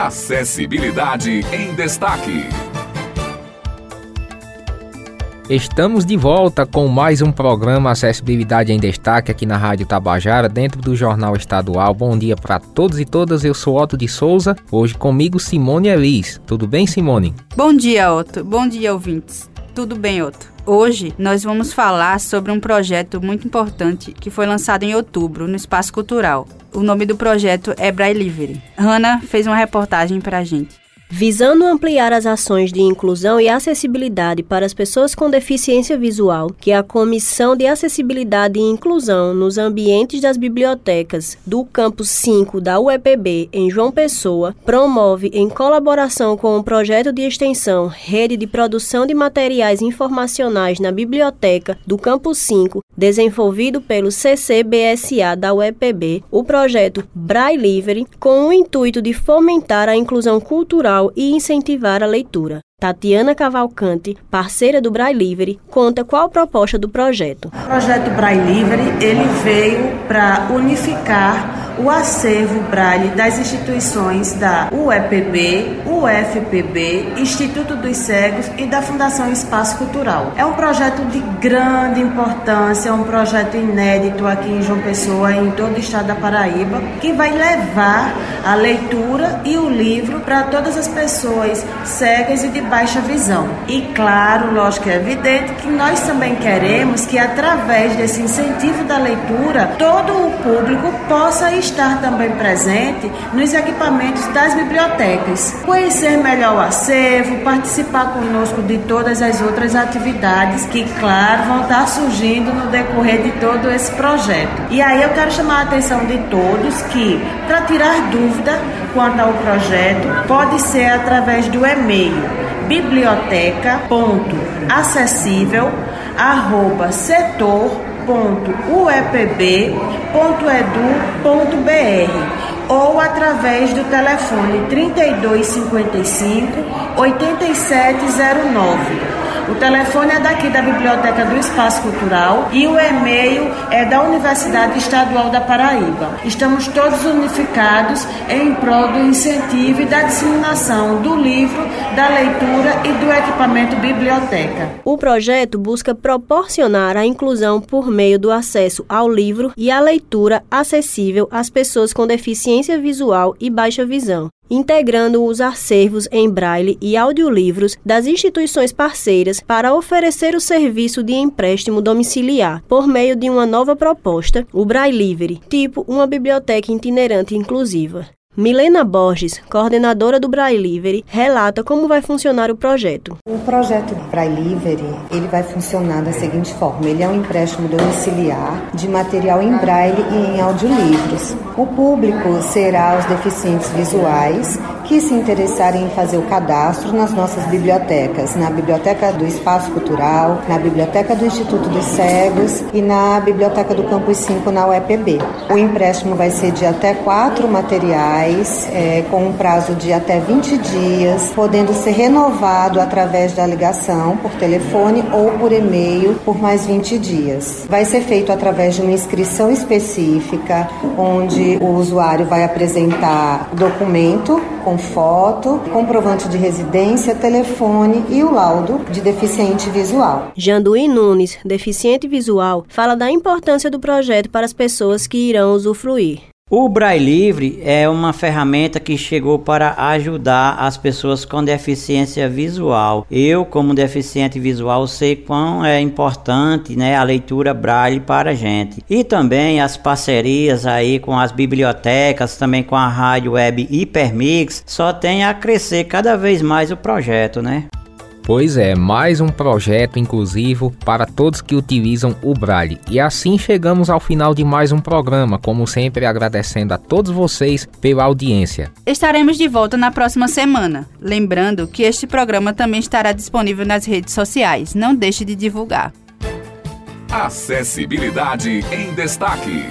Acessibilidade em Destaque. Estamos de volta com mais um programa Acessibilidade em Destaque aqui na Rádio Tabajara, dentro do Jornal Estadual. Bom dia para todos e todas. Eu sou Otto de Souza. Hoje comigo Simone Elis. Tudo bem, Simone? Bom dia, Otto. Bom dia, ouvintes. Tudo bem, Otto? Hoje nós vamos falar sobre um projeto muito importante que foi lançado em outubro no Espaço Cultural. O nome do projeto é Braille Livre. Hanna fez uma reportagem para a gente. Visando ampliar as ações de inclusão e acessibilidade para as pessoas com deficiência visual, que a Comissão de Acessibilidade e Inclusão nos Ambientes das Bibliotecas do Campus 5 da UEPB em João Pessoa promove em colaboração com o projeto de extensão Rede de Produção de Materiais Informacionais na Biblioteca do Campus 5, desenvolvido pelo CCBSA da UEPB, o projeto Braille Livre, com o intuito de fomentar a inclusão cultural e incentivar a leitura. Tatiana Cavalcante, parceira do Braille Livre, conta qual a proposta do projeto. O projeto Braille Livre ele veio para unificar o acervo Braille das instituições da UEPB, UFPB, Instituto dos Cegos e da Fundação Espaço Cultural. É um projeto de grande importância, é um projeto inédito aqui em João Pessoa e em todo o estado da Paraíba, que vai levar a leitura e o livro para todas as pessoas cegas e de baixa visão. E claro, lógico, é evidente que nós também queremos que através desse incentivo da leitura, todo o público possa estar estar também presente nos equipamentos das bibliotecas, conhecer melhor o acervo, participar conosco de todas as outras atividades que, claro, vão estar surgindo no decorrer de todo esse projeto. E aí eu quero chamar a atenção de todos que, para tirar dúvida quanto ao projeto, pode ser através do e-mail biblioteca.acessível@setor www.uepb.edu.br ou através do telefone 3255 8709. O telefone é daqui da Biblioteca do Espaço Cultural e o e-mail é da Universidade Estadual da Paraíba. Estamos todos unificados em prol do incentivo e da disseminação do livro, da leitura e do equipamento biblioteca. O projeto busca proporcionar a inclusão por meio do acesso ao livro e à leitura acessível às pessoas com deficiência visual e baixa visão integrando os acervos em braille e audiolivros das instituições parceiras para oferecer o serviço de empréstimo domiciliar por meio de uma nova proposta, o Braille Livre, tipo uma biblioteca itinerante inclusiva. Milena Borges, coordenadora do Braille Livre, relata como vai funcionar o projeto. O projeto Braille Livre, ele vai funcionar da seguinte forma: ele é um empréstimo domiciliar de material em braille e em audiolivros. O público será os deficientes visuais que se interessarem em fazer o cadastro nas nossas bibliotecas, na Biblioteca do Espaço Cultural, na Biblioteca do Instituto dos Cegos e na Biblioteca do Campus 5 na UEPB. O empréstimo vai ser de até quatro materiais, é, com um prazo de até 20 dias, podendo ser renovado através da ligação por telefone ou por e-mail por mais 20 dias. Vai ser feito através de uma inscrição específica, onde o usuário vai apresentar documento com foto, comprovante de residência, telefone e o laudo de deficiente visual. Janduí Nunes, deficiente visual, fala da importância do projeto para as pessoas que irão usufruir. O Braille Livre é uma ferramenta que chegou para ajudar as pessoas com deficiência visual. Eu, como deficiente visual, sei quão é importante né, a leitura Braille para a gente. E também as parcerias aí com as bibliotecas, também com a rádio web Hipermix, só tem a crescer cada vez mais o projeto, né? Pois é, mais um projeto inclusivo para todos que utilizam o Braille. E assim chegamos ao final de mais um programa, como sempre agradecendo a todos vocês pela audiência. Estaremos de volta na próxima semana. Lembrando que este programa também estará disponível nas redes sociais. Não deixe de divulgar. Acessibilidade em destaque.